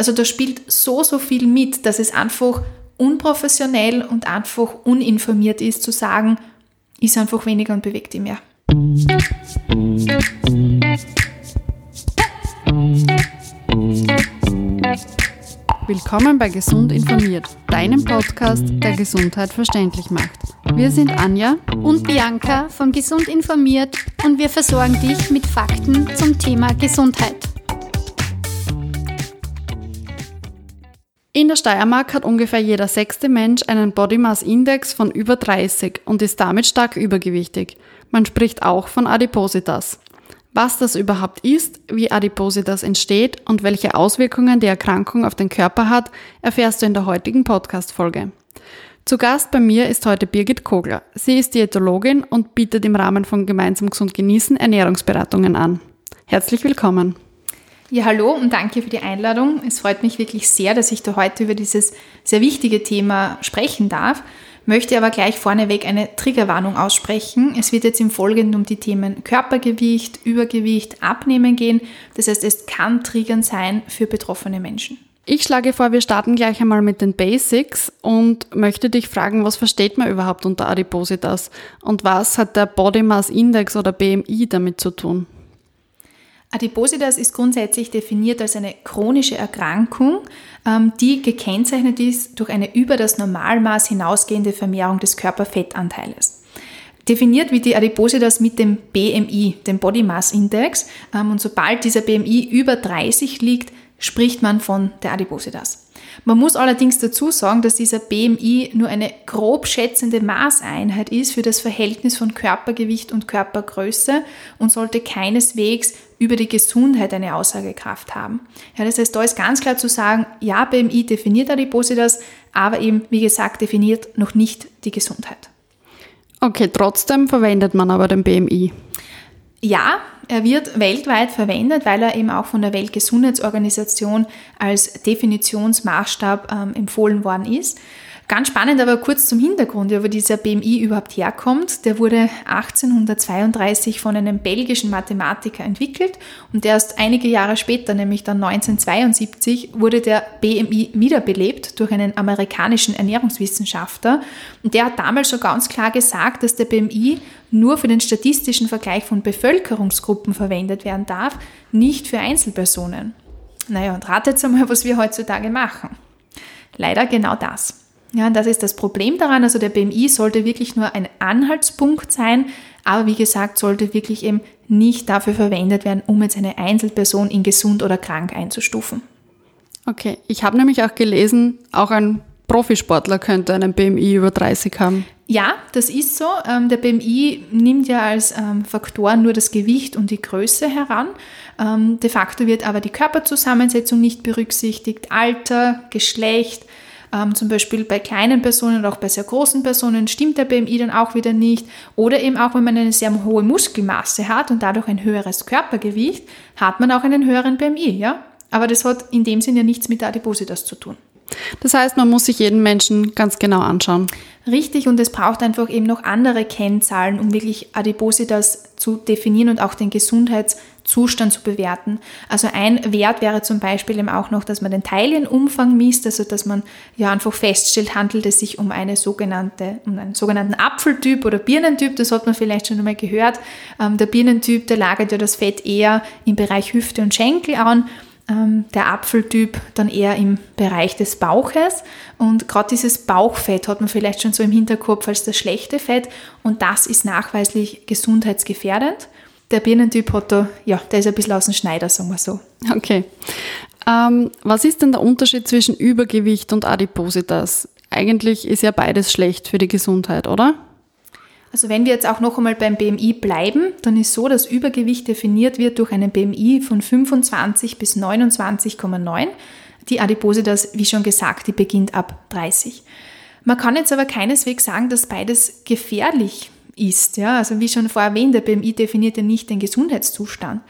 Also da spielt so, so viel mit, dass es einfach unprofessionell und einfach uninformiert ist zu sagen, ist einfach weniger und bewegt die mehr. Willkommen bei Gesund informiert, deinem Podcast, der Gesundheit verständlich macht. Wir sind Anja und Bianca von Gesund informiert und wir versorgen dich mit Fakten zum Thema Gesundheit. In der Steiermark hat ungefähr jeder sechste Mensch einen Body Mass Index von über 30 und ist damit stark übergewichtig. Man spricht auch von Adipositas. Was das überhaupt ist, wie Adipositas entsteht und welche Auswirkungen die Erkrankung auf den Körper hat, erfährst du in der heutigen Podcast-Folge. Zu Gast bei mir ist heute Birgit Kogler. Sie ist Diätologin und bietet im Rahmen von Gemeinsam Gesund Genießen Ernährungsberatungen an. Herzlich willkommen. Ja, hallo und danke für die Einladung. Es freut mich wirklich sehr, dass ich da heute über dieses sehr wichtige Thema sprechen darf. Möchte aber gleich vorneweg eine Triggerwarnung aussprechen. Es wird jetzt im Folgenden um die Themen Körpergewicht, Übergewicht, Abnehmen gehen. Das heißt, es kann triggern sein für betroffene Menschen. Ich schlage vor, wir starten gleich einmal mit den Basics und möchte dich fragen, was versteht man überhaupt unter Adipositas und was hat der Body Mass Index oder BMI damit zu tun? Adipositas ist grundsätzlich definiert als eine chronische Erkrankung, ähm, die gekennzeichnet ist durch eine über das Normalmaß hinausgehende Vermehrung des Körperfettanteiles. Definiert wird die Adipositas mit dem BMI, dem Body Mass Index, ähm, und sobald dieser BMI über 30 liegt, spricht man von der Adipositas. Man muss allerdings dazu sagen, dass dieser BMI nur eine grob schätzende Maßeinheit ist für das Verhältnis von Körpergewicht und Körpergröße und sollte keineswegs über die Gesundheit eine Aussagekraft haben. Ja, das heißt, da ist ganz klar zu sagen, ja, BMI definiert Adipositas, aber eben, wie gesagt, definiert noch nicht die Gesundheit. Okay, trotzdem verwendet man aber den BMI. Ja, er wird weltweit verwendet, weil er eben auch von der Weltgesundheitsorganisation als Definitionsmaßstab ähm, empfohlen worden ist. Ganz spannend, aber kurz zum Hintergrund, wo dieser BMI überhaupt herkommt. Der wurde 1832 von einem belgischen Mathematiker entwickelt und erst einige Jahre später, nämlich dann 1972, wurde der BMI wiederbelebt durch einen amerikanischen Ernährungswissenschaftler. Und der hat damals schon ganz klar gesagt, dass der BMI nur für den statistischen Vergleich von Bevölkerungsgruppen verwendet werden darf, nicht für Einzelpersonen. Naja, und ratet einmal, was wir heutzutage machen. Leider genau das. Ja, das ist das Problem daran. Also der BMI sollte wirklich nur ein Anhaltspunkt sein, aber wie gesagt, sollte wirklich eben nicht dafür verwendet werden, um jetzt eine Einzelperson in gesund oder krank einzustufen. Okay, ich habe nämlich auch gelesen, auch ein Profisportler könnte einen BMI über 30 haben. Ja, das ist so. Ähm, der BMI nimmt ja als ähm, Faktor nur das Gewicht und die Größe heran. Ähm, de facto wird aber die Körperzusammensetzung nicht berücksichtigt, Alter, Geschlecht, ähm, zum Beispiel bei kleinen Personen oder auch bei sehr großen Personen stimmt der BMI dann auch wieder nicht. Oder eben auch, wenn man eine sehr hohe Muskelmasse hat und dadurch ein höheres Körpergewicht, hat man auch einen höheren BMI, ja? Aber das hat in dem Sinne ja nichts mit der Adipositas zu tun. Das heißt, man muss sich jeden Menschen ganz genau anschauen. Richtig, und es braucht einfach eben noch andere Kennzahlen, um wirklich Adipositas zu definieren und auch den Gesundheitszustand zu bewerten. Also ein Wert wäre zum Beispiel eben auch noch, dass man den Teilienumfang misst, also dass man ja einfach feststellt, handelt es sich um eine sogenannte, um einen sogenannten Apfeltyp oder Birnentyp, das hat man vielleicht schon einmal gehört. Ähm, der Birnentyp, der lagert ja das Fett eher im Bereich Hüfte und Schenkel an der Apfeltyp dann eher im Bereich des Bauches. Und gerade dieses Bauchfett hat man vielleicht schon so im Hinterkopf als das schlechte Fett und das ist nachweislich gesundheitsgefährdend. Der Birnentyp hat da, ja, der ist ein bisschen aus dem Schneider, sagen wir so. Okay. Ähm, was ist denn der Unterschied zwischen Übergewicht und Adipositas? Eigentlich ist ja beides schlecht für die Gesundheit, oder? Also wenn wir jetzt auch noch einmal beim BMI bleiben, dann ist so, dass Übergewicht definiert wird durch einen BMI von 25 bis 29,9. Die Adipositas, wie schon gesagt, die beginnt ab 30. Man kann jetzt aber keineswegs sagen, dass beides gefährlich ist. Ja? Also wie schon vorher erwähnt, der BMI definiert ja nicht den Gesundheitszustand.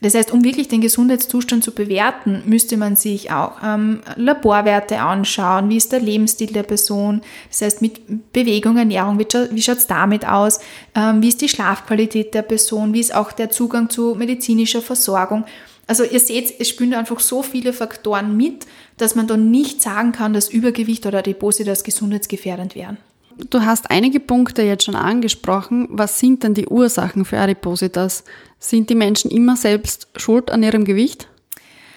Das heißt, um wirklich den Gesundheitszustand zu bewerten, müsste man sich auch ähm, Laborwerte anschauen, wie ist der Lebensstil der Person, das heißt mit Bewegung, Ernährung, wie, wie schaut es damit aus, ähm, wie ist die Schlafqualität der Person, wie ist auch der Zugang zu medizinischer Versorgung. Also ihr seht, es spielen einfach so viele Faktoren mit, dass man da nicht sagen kann, dass Übergewicht oder Adipositas gesundheitsgefährdend wären. Du hast einige Punkte jetzt schon angesprochen. Was sind denn die Ursachen für Adipositas? Sind die Menschen immer selbst schuld an ihrem Gewicht?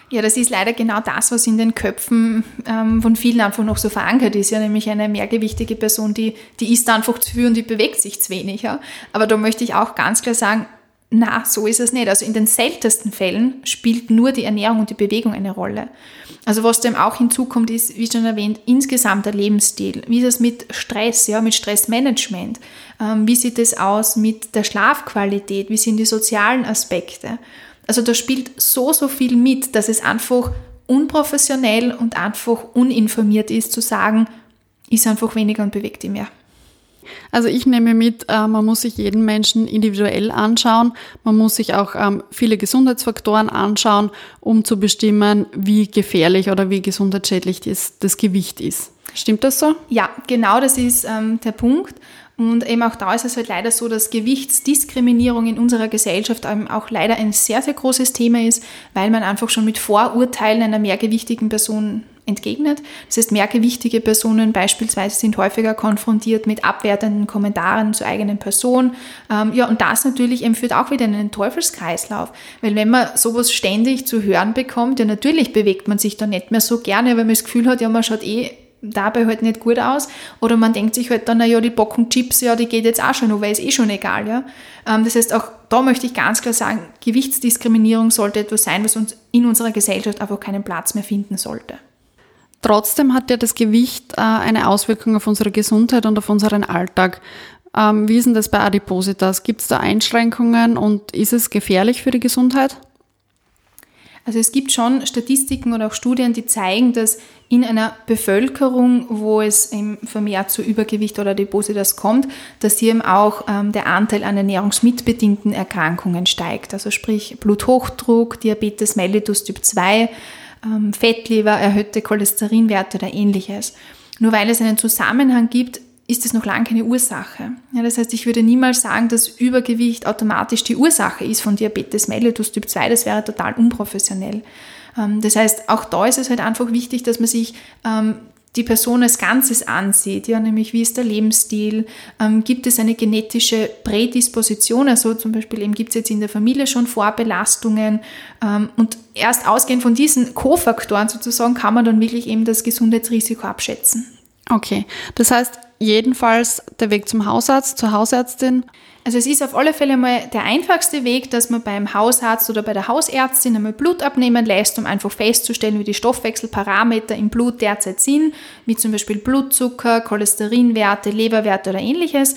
Ja, das ist leider genau das, was in den Köpfen ähm, von vielen einfach noch so verankert ist. Ja, nämlich eine mehrgewichtige Person, die, die isst einfach zu viel und die bewegt sich zu wenig. Ja. Aber da möchte ich auch ganz klar sagen, na, so ist es nicht. Also in den seltensten Fällen spielt nur die Ernährung und die Bewegung eine Rolle. Also was dem auch hinzukommt, ist, wie schon erwähnt, insgesamt der Lebensstil. Wie ist es mit Stress, ja, mit Stressmanagement? Ähm, wie sieht es aus mit der Schlafqualität? Wie sind die sozialen Aspekte? Also da spielt so, so viel mit, dass es einfach unprofessionell und einfach uninformiert ist zu sagen, ist einfach weniger und bewegt die mehr. Also ich nehme mit, äh, man muss sich jeden Menschen individuell anschauen. Man muss sich auch ähm, viele Gesundheitsfaktoren anschauen, um zu bestimmen, wie gefährlich oder wie gesundheitsschädlich das, Gewicht ist. Stimmt das so? Ja, genau das ist ähm, der Punkt. Und eben auch da ist es halt leider so, dass Gewichtsdiskriminierung in unserer Gesellschaft auch leider ein sehr, sehr großes Thema ist, weil man einfach schon mit Vorurteilen einer mehrgewichtigen Person entgegnet. Das heißt, mehrgewichtige Personen beispielsweise sind häufiger konfrontiert mit abwertenden Kommentaren zur eigenen Person. Ähm, ja, und das natürlich eben führt auch wieder in einen Teufelskreislauf. Weil wenn man sowas ständig zu hören bekommt, ja, natürlich bewegt man sich da nicht mehr so gerne, weil man das Gefühl hat, ja, man schaut eh dabei halt nicht gut aus. Oder man denkt sich halt dann, naja, die Bocken Chips, ja, die geht jetzt auch schon, weil ist eh schon egal, ja. Ähm, das heißt, auch da möchte ich ganz klar sagen, Gewichtsdiskriminierung sollte etwas sein, was uns in unserer Gesellschaft einfach keinen Platz mehr finden sollte. Trotzdem hat ja das Gewicht äh, eine Auswirkung auf unsere Gesundheit und auf unseren Alltag. Ähm, wie ist denn das bei Adipositas? Gibt es da Einschränkungen und ist es gefährlich für die Gesundheit? Also es gibt schon Statistiken oder auch Studien, die zeigen, dass in einer Bevölkerung, wo es vermehrt zu Übergewicht oder Adipositas kommt, dass hier eben auch ähm, der Anteil an ernährungsmitbedingten Erkrankungen steigt. Also sprich Bluthochdruck, Diabetes mellitus Typ 2, ähm, Fettleber, erhöhte Cholesterinwerte oder ähnliches. Nur weil es einen Zusammenhang gibt, ist es noch lange keine Ursache. Ja, das heißt, ich würde niemals sagen, dass Übergewicht automatisch die Ursache ist von Diabetes mellitus Typ 2. Das wäre total unprofessionell. Ähm, das heißt, auch da ist es halt einfach wichtig, dass man sich ähm, die Person als Ganzes ansieht, ja, nämlich wie ist der Lebensstil, ähm, gibt es eine genetische Prädisposition, also zum Beispiel eben gibt es jetzt in der Familie schon Vorbelastungen ähm, und erst ausgehend von diesen Kofaktoren sozusagen kann man dann wirklich eben das Gesundheitsrisiko abschätzen. Okay, das heißt, jedenfalls der Weg zum Hausarzt, zur Hausärztin. Also es ist auf alle Fälle mal der einfachste Weg, dass man beim Hausarzt oder bei der Hausärztin einmal Blut abnehmen lässt, um einfach festzustellen, wie die Stoffwechselparameter im Blut derzeit sind, wie zum Beispiel Blutzucker, Cholesterinwerte, Leberwerte oder ähnliches.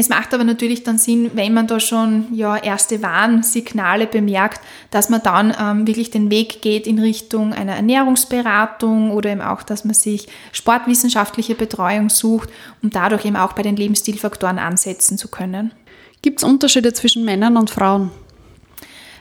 Es macht aber natürlich dann Sinn, wenn man da schon ja, erste Warnsignale bemerkt, dass man dann ähm, wirklich den Weg geht in Richtung einer Ernährungsberatung oder eben auch, dass man sich sportwissenschaftliche Betreuung sucht, um dadurch eben auch bei den Lebensstilfaktoren ansetzen zu können. Gibt es Unterschiede zwischen Männern und Frauen?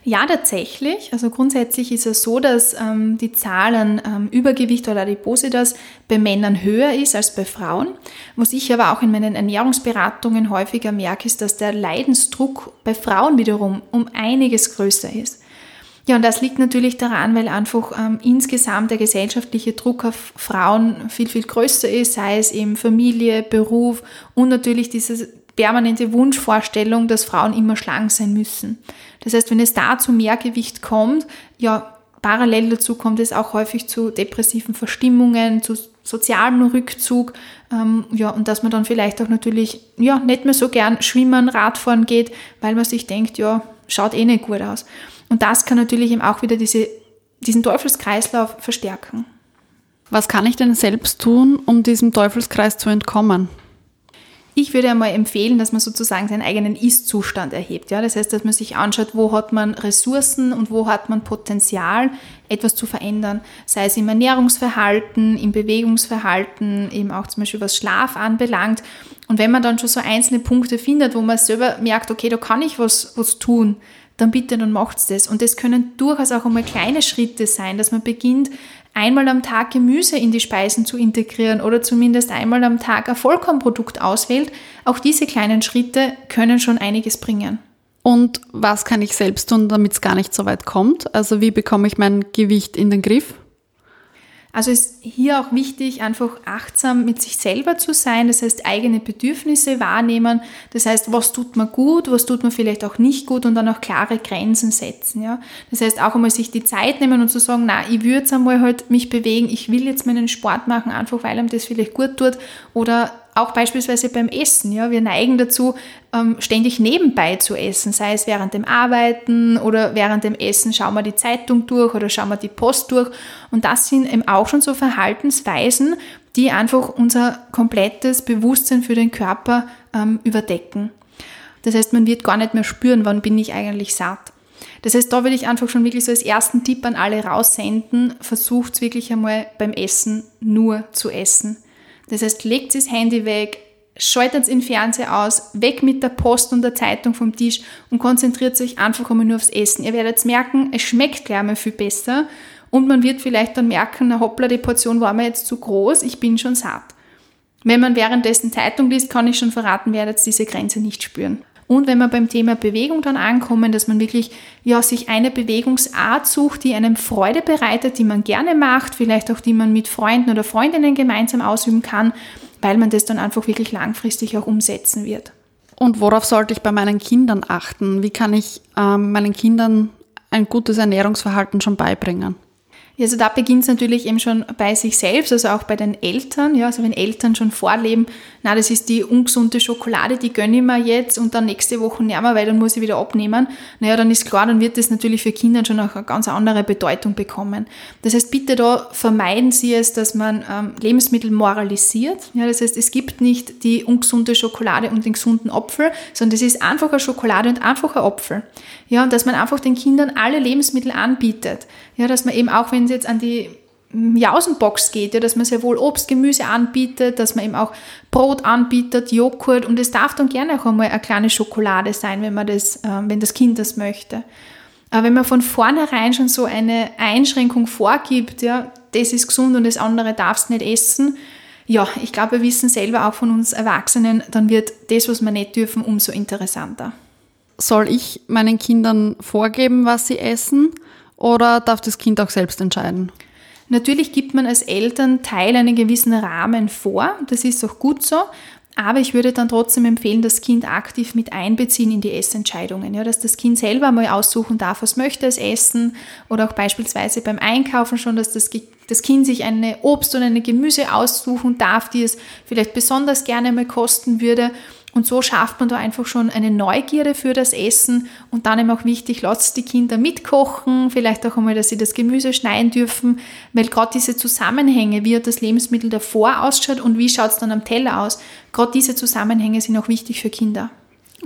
Ja, tatsächlich. Also grundsätzlich ist es so, dass ähm, die Zahl an ähm, Übergewicht oder Adipositas bei Männern höher ist als bei Frauen. Was ich aber auch in meinen Ernährungsberatungen häufiger merke, ist, dass der Leidensdruck bei Frauen wiederum um einiges größer ist. Ja, und das liegt natürlich daran, weil einfach ähm, insgesamt der gesellschaftliche Druck auf Frauen viel, viel größer ist, sei es eben Familie, Beruf und natürlich diese permanente Wunschvorstellung, dass Frauen immer schlank sein müssen. Das heißt, wenn es da zu Mehrgewicht kommt, ja, parallel dazu kommt es auch häufig zu depressiven Verstimmungen, zu sozialem Rückzug, ähm, ja, und dass man dann vielleicht auch natürlich, ja, nicht mehr so gern schwimmen, Radfahren geht, weil man sich denkt, ja, schaut eh nicht gut aus. Und das kann natürlich eben auch wieder diese, diesen Teufelskreislauf verstärken. Was kann ich denn selbst tun, um diesem Teufelskreis zu entkommen? Ich würde einmal empfehlen, dass man sozusagen seinen eigenen Ist-Zustand erhebt. Ja? Das heißt, dass man sich anschaut, wo hat man Ressourcen und wo hat man Potenzial, etwas zu verändern. Sei es im Ernährungsverhalten, im Bewegungsverhalten, eben auch zum Beispiel was Schlaf anbelangt. Und wenn man dann schon so einzelne Punkte findet, wo man selber merkt, okay, da kann ich was, was tun, dann bitte, dann macht's das. Und das können durchaus auch einmal kleine Schritte sein, dass man beginnt, einmal am Tag Gemüse in die Speisen zu integrieren oder zumindest einmal am Tag ein Vollkornprodukt auswählt, auch diese kleinen Schritte können schon einiges bringen. Und was kann ich selbst tun, damit es gar nicht so weit kommt? Also wie bekomme ich mein Gewicht in den Griff? Also ist hier auch wichtig, einfach achtsam mit sich selber zu sein, das heißt eigene Bedürfnisse wahrnehmen, das heißt, was tut man gut, was tut man vielleicht auch nicht gut und dann auch klare Grenzen setzen. Ja? Das heißt auch einmal sich die Zeit nehmen und zu sagen, na, ich würde jetzt einmal halt mich bewegen, ich will jetzt meinen Sport machen, einfach weil einem das vielleicht gut tut oder auch beispielsweise beim Essen. Ja, wir neigen dazu, ähm, ständig nebenbei zu essen, sei es während dem Arbeiten oder während dem Essen schauen wir die Zeitung durch oder schauen wir die Post durch. Und das sind eben auch schon so Verhaltensweisen, die einfach unser komplettes Bewusstsein für den Körper ähm, überdecken. Das heißt, man wird gar nicht mehr spüren, wann bin ich eigentlich satt. Das heißt, da will ich einfach schon wirklich so als ersten Tipp an alle raussenden, versucht wirklich einmal beim Essen nur zu essen. Das heißt, legt das Handy weg, schaltet den Fernseher aus, weg mit der Post und der Zeitung vom Tisch und konzentriert sich einfach einmal nur aufs Essen. Ihr werdet merken, es schmeckt gleich mal viel besser und man wird vielleicht dann merken, na hoppla, die Portion war mir jetzt zu groß, ich bin schon satt. Wenn man währenddessen Zeitung liest, kann ich schon verraten, werdet diese Grenze nicht spüren. Und wenn wir beim Thema Bewegung dann ankommen, dass man wirklich ja, sich eine Bewegungsart sucht, die einem Freude bereitet, die man gerne macht, vielleicht auch die man mit Freunden oder Freundinnen gemeinsam ausüben kann, weil man das dann einfach wirklich langfristig auch umsetzen wird. Und worauf sollte ich bei meinen Kindern achten? Wie kann ich ähm, meinen Kindern ein gutes Ernährungsverhalten schon beibringen? Also da beginnt es natürlich eben schon bei sich selbst, also auch bei den Eltern. Ja, also wenn Eltern schon vorleben, na, das ist die ungesunde Schokolade, die gönne ich mir jetzt und dann nächste Woche nicht mehr, weil dann muss ich wieder abnehmen. Naja, dann ist klar, dann wird das natürlich für Kinder schon auch eine ganz andere Bedeutung bekommen. Das heißt, bitte da vermeiden Sie es, dass man ähm, Lebensmittel moralisiert. Ja, das heißt, es gibt nicht die ungesunde Schokolade und den gesunden Apfel, sondern das ist einfach eine Schokolade und einfach ein Apfel. Ja, und dass man einfach den Kindern alle Lebensmittel anbietet. Ja, dass man eben auch, wenn es jetzt an die Jausenbox geht, ja, dass man sehr wohl Obst, Gemüse anbietet, dass man eben auch Brot anbietet, Joghurt und es darf dann gerne auch einmal eine kleine Schokolade sein, wenn man das, äh, wenn das Kind das möchte. Aber wenn man von vornherein schon so eine Einschränkung vorgibt, ja, das ist gesund und das andere darfst nicht essen, ja, ich glaube, wir wissen selber auch von uns Erwachsenen, dann wird das, was wir nicht dürfen, umso interessanter. Soll ich meinen Kindern vorgeben, was sie essen? Oder darf das Kind auch selbst entscheiden? Natürlich gibt man als Elternteil einen gewissen Rahmen vor, das ist auch gut so, aber ich würde dann trotzdem empfehlen, das Kind aktiv mit einbeziehen in die Essentscheidungen. Ja, dass das Kind selber mal aussuchen darf, was möchte es essen oder auch beispielsweise beim Einkaufen schon, dass das, das Kind sich eine Obst- und eine Gemüse aussuchen darf, die es vielleicht besonders gerne mal kosten würde und so schafft man da einfach schon eine Neugierde für das Essen und dann eben auch wichtig, lasst die Kinder mitkochen, vielleicht auch einmal, dass sie das Gemüse schneiden dürfen, weil gerade diese Zusammenhänge, wie hat das Lebensmittel davor ausschaut und wie schaut es dann am Teller aus, gerade diese Zusammenhänge sind auch wichtig für Kinder.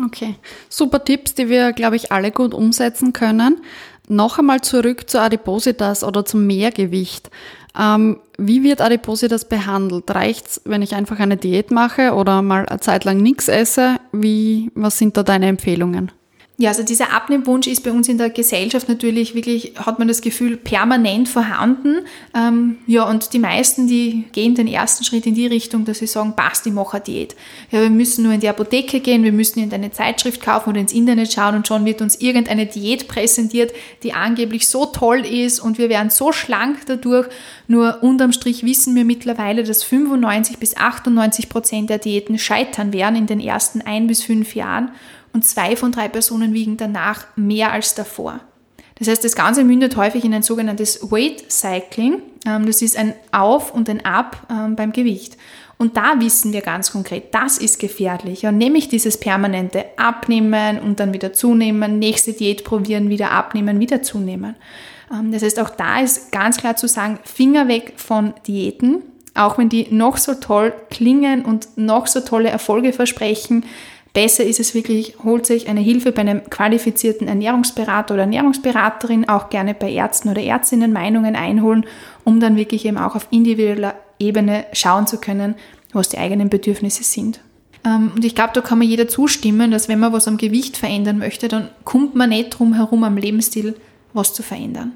Okay, super Tipps, die wir, glaube ich, alle gut umsetzen können. Noch einmal zurück zu Adipositas oder zum Mehrgewicht. Ähm, wie wird Adipositas behandelt? Reicht's, wenn ich einfach eine Diät mache oder mal eine Zeit lang nichts esse? Wie, was sind da deine Empfehlungen? Ja, also dieser Abnehmwunsch ist bei uns in der Gesellschaft natürlich wirklich, hat man das Gefühl, permanent vorhanden. Ähm, ja, und die meisten, die gehen den ersten Schritt in die Richtung, dass sie sagen, passt, ich mache eine Diät. Ja, wir müssen nur in die Apotheke gehen, wir müssen in eine Zeitschrift kaufen oder ins Internet schauen und schon wird uns irgendeine Diät präsentiert, die angeblich so toll ist und wir werden so schlank dadurch. Nur unterm Strich wissen wir mittlerweile, dass 95 bis 98 Prozent der Diäten scheitern werden in den ersten ein bis fünf Jahren und zwei von drei Personen wiegen danach mehr als davor. Das heißt, das Ganze mündet häufig in ein sogenanntes Weight Cycling. Ähm, das ist ein Auf und ein Ab ähm, beim Gewicht. Und da wissen wir ganz konkret, das ist gefährlich. Ja, nämlich dieses permanente Abnehmen und dann wieder zunehmen, nächste Diät probieren, wieder abnehmen, wieder zunehmen. Ähm, das heißt, auch da ist ganz klar zu sagen, Finger weg von Diäten, auch wenn die noch so toll klingen und noch so tolle Erfolge versprechen. Besser ist es wirklich, holt sich eine Hilfe bei einem qualifizierten Ernährungsberater oder Ernährungsberaterin, auch gerne bei Ärzten oder Ärztinnen Meinungen einholen, um dann wirklich eben auch auf individueller Ebene schauen zu können, was die eigenen Bedürfnisse sind. Ähm, und ich glaube, da kann mir jeder zustimmen, dass wenn man was am Gewicht verändern möchte, dann kommt man nicht drum herum, am Lebensstil was zu verändern.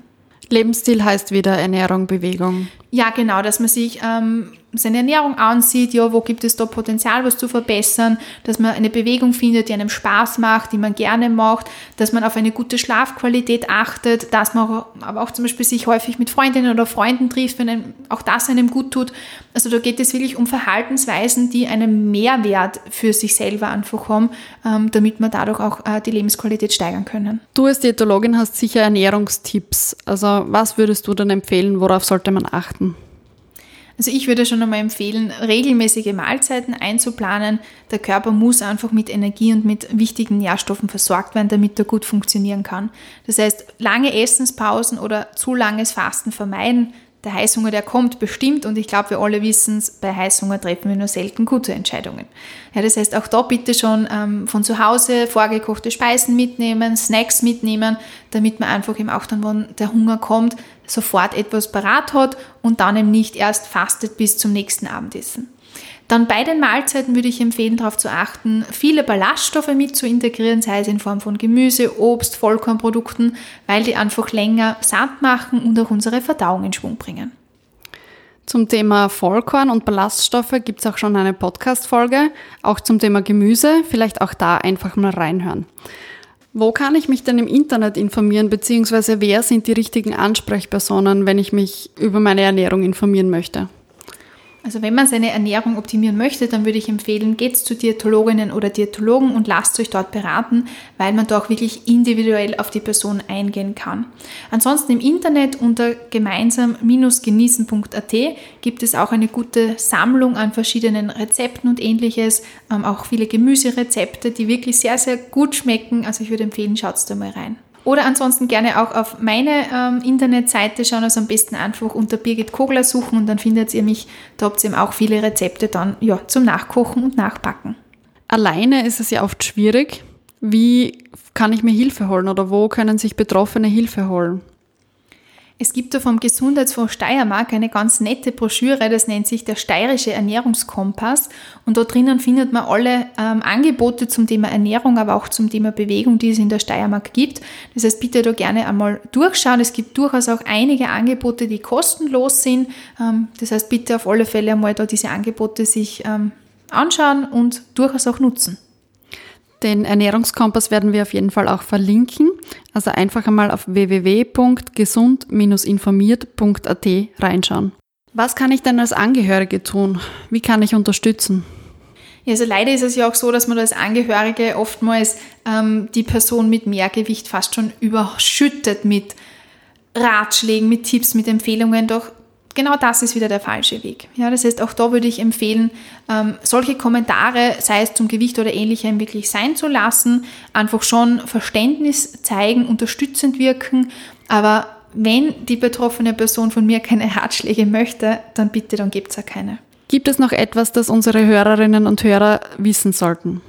Lebensstil heißt wieder Ernährung, Bewegung. Ja, genau, dass man sich ähm, seine Ernährung ansieht, ja, wo gibt es da Potenzial, was zu verbessern, dass man eine Bewegung findet, die einem Spaß macht, die man gerne macht, dass man auf eine gute Schlafqualität achtet, dass man aber auch zum Beispiel sich häufig mit Freundinnen oder Freunden trifft, wenn einem auch das einem gut tut. Also da geht es wirklich um Verhaltensweisen, die einen Mehrwert für sich selber einfach haben, ähm, damit man dadurch auch äh, die Lebensqualität steigern können. Du als Diätologin hast sicher Ernährungstipps. Also was würdest du dann empfehlen, worauf sollte man achten? Also ich würde schon einmal empfehlen, regelmäßige Mahlzeiten einzuplanen. Der Körper muss einfach mit Energie und mit wichtigen Nährstoffen versorgt werden, damit er gut funktionieren kann. Das heißt, lange Essenspausen oder zu langes Fasten vermeiden der Heißhunger, der kommt bestimmt und ich glaube, wir alle wissen es, bei Heißhunger treffen wir nur selten gute Entscheidungen. Ja, das heißt, auch da bitte schon ähm, von zu Hause vorgekochte Speisen mitnehmen, Snacks mitnehmen, damit man einfach eben auch dann, wenn der Hunger kommt, sofort etwas parat hat und dann eben nicht erst fastet bis zum nächsten Abendessen. Dann bei den Mahlzeiten würde ich empfehlen, darauf zu achten, viele Ballaststoffe mit zu integrieren, sei es in Form von Gemüse, Obst, Vollkornprodukten, weil die einfach länger satt machen und auch unsere Verdauung in Schwung bringen. Zum Thema Vollkorn und Ballaststoffe gibt es auch schon eine Podcast-Folge, auch zum Thema Gemüse, vielleicht auch da einfach mal reinhören. Wo kann ich mich denn im Internet informieren, beziehungsweise wer sind die richtigen Ansprechpersonen, wenn ich mich über meine Ernährung informieren möchte? Also wenn man seine Ernährung optimieren möchte, dann würde ich empfehlen, geht zu Diätologinnen oder Diätologen und lasst euch dort beraten, weil man da auch wirklich individuell auf die Person eingehen kann. Ansonsten im Internet unter gemeinsam-genießen.at gibt es auch eine gute Sammlung an verschiedenen Rezepten und ähnliches, ähm, auch viele Gemüserezepte, die wirklich sehr, sehr gut schmecken. Also ich würde empfehlen, schaut da mal rein. Oder ansonsten gerne auch auf meine ähm, Internetseite schauen, also am besten einfach unter Birgit Kogler suchen und dann findet ihr mich. Da habt ihr eben auch viele Rezepte dann ja, zum Nachkochen und Nachbacken. Alleine ist es ja oft schwierig. Wie kann ich mir Hilfe holen oder wo können sich Betroffene Hilfe holen? Es gibt da vom Gesundheitsfonds Steiermark eine ganz nette Broschüre, das nennt sich der Steirische Ernährungskompass. Und da drinnen findet man alle ähm, Angebote zum Thema Ernährung, aber auch zum Thema Bewegung, die es in der Steiermark gibt. Das heißt, bitte da gerne einmal durchschauen. Es gibt durchaus auch einige Angebote, die kostenlos sind. Ähm, das heißt, bitte auf alle Fälle einmal da diese Angebote sich ähm, anschauen und durchaus auch nutzen. Den Ernährungskompass werden wir auf jeden Fall auch verlinken. Also einfach einmal auf www.gesund-informiert.at reinschauen. Was kann ich denn als Angehörige tun? Wie kann ich unterstützen? Ja, also leider ist es ja auch so, dass man als Angehörige oftmals ähm, die Person mit Mehrgewicht fast schon überschüttet mit Ratschlägen, mit Tipps, mit Empfehlungen. Doch genau das ist wieder der falsche Weg. Ja, das heißt, auch da würde ich empfehlen, ähm, solche Kommentare, sei es zum Gewicht oder ähnlichem, wirklich sein zu lassen, einfach schon Verständnis zeigen, unterstützend wirken, aber wenn die betroffene Person von mir keine Ratschläge möchte, dann bitte, dann gibt es auch keine. Gibt es noch etwas, das unsere Hörerinnen und Hörer wissen sollten?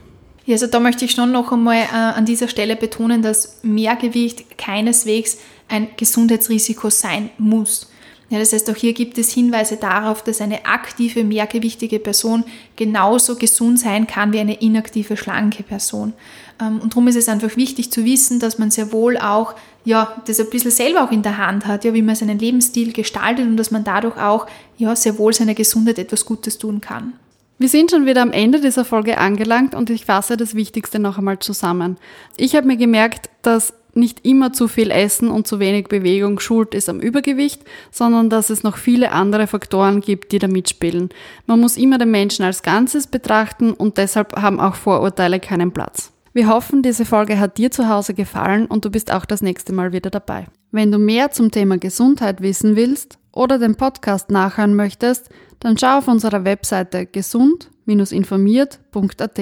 Ja, also da möchte ich schon noch einmal äh, an dieser Stelle betonen, dass Mehrgewicht keineswegs ein Gesundheitsrisiko sein muss. Ja, das heißt, auch hier gibt es Hinweise darauf, dass eine aktive, mehrgewichtige Person genauso gesund sein kann wie eine inaktive, schlanke Person. Ähm, und darum ist es einfach wichtig zu wissen, dass man sehr wohl auch ja, das ein bisschen selber auch in der Hand hat, ja, wie man seinen Lebensstil gestaltet und dass man dadurch auch ja, sehr wohl seiner Gesundheit etwas Gutes tun kann. Wir sind schon wieder am Ende dieser Folge angelangt und ich fasse das Wichtigste noch einmal zusammen. Ich habe mir gemerkt, dass nicht immer zu viel Essen und zu wenig Bewegung schuld ist am Übergewicht, sondern dass es noch viele andere Faktoren gibt, die da mitspielen. Man muss immer den Menschen als Ganzes betrachten und deshalb haben auch Vorurteile keinen Platz. Wir hoffen, diese Folge hat dir zu Hause gefallen und du bist auch das nächste Mal wieder dabei. Wenn du mehr zum Thema Gesundheit wissen willst oder den Podcast nachhören möchtest, dann schau auf unserer Webseite gesund-informiert.at.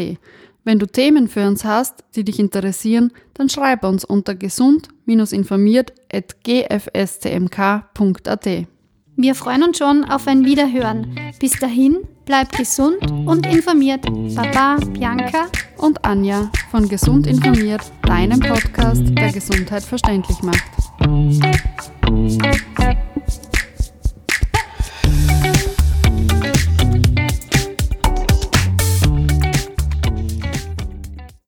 Wenn du Themen für uns hast, die dich interessieren, dann schreib uns unter gesund-informiert.gfscmk.at. Wir freuen uns schon auf ein Wiederhören. Bis dahin, bleib gesund und informiert. Baba, Bianca und Anja von Gesund informiert, deinem Podcast, der Gesundheit verständlich macht.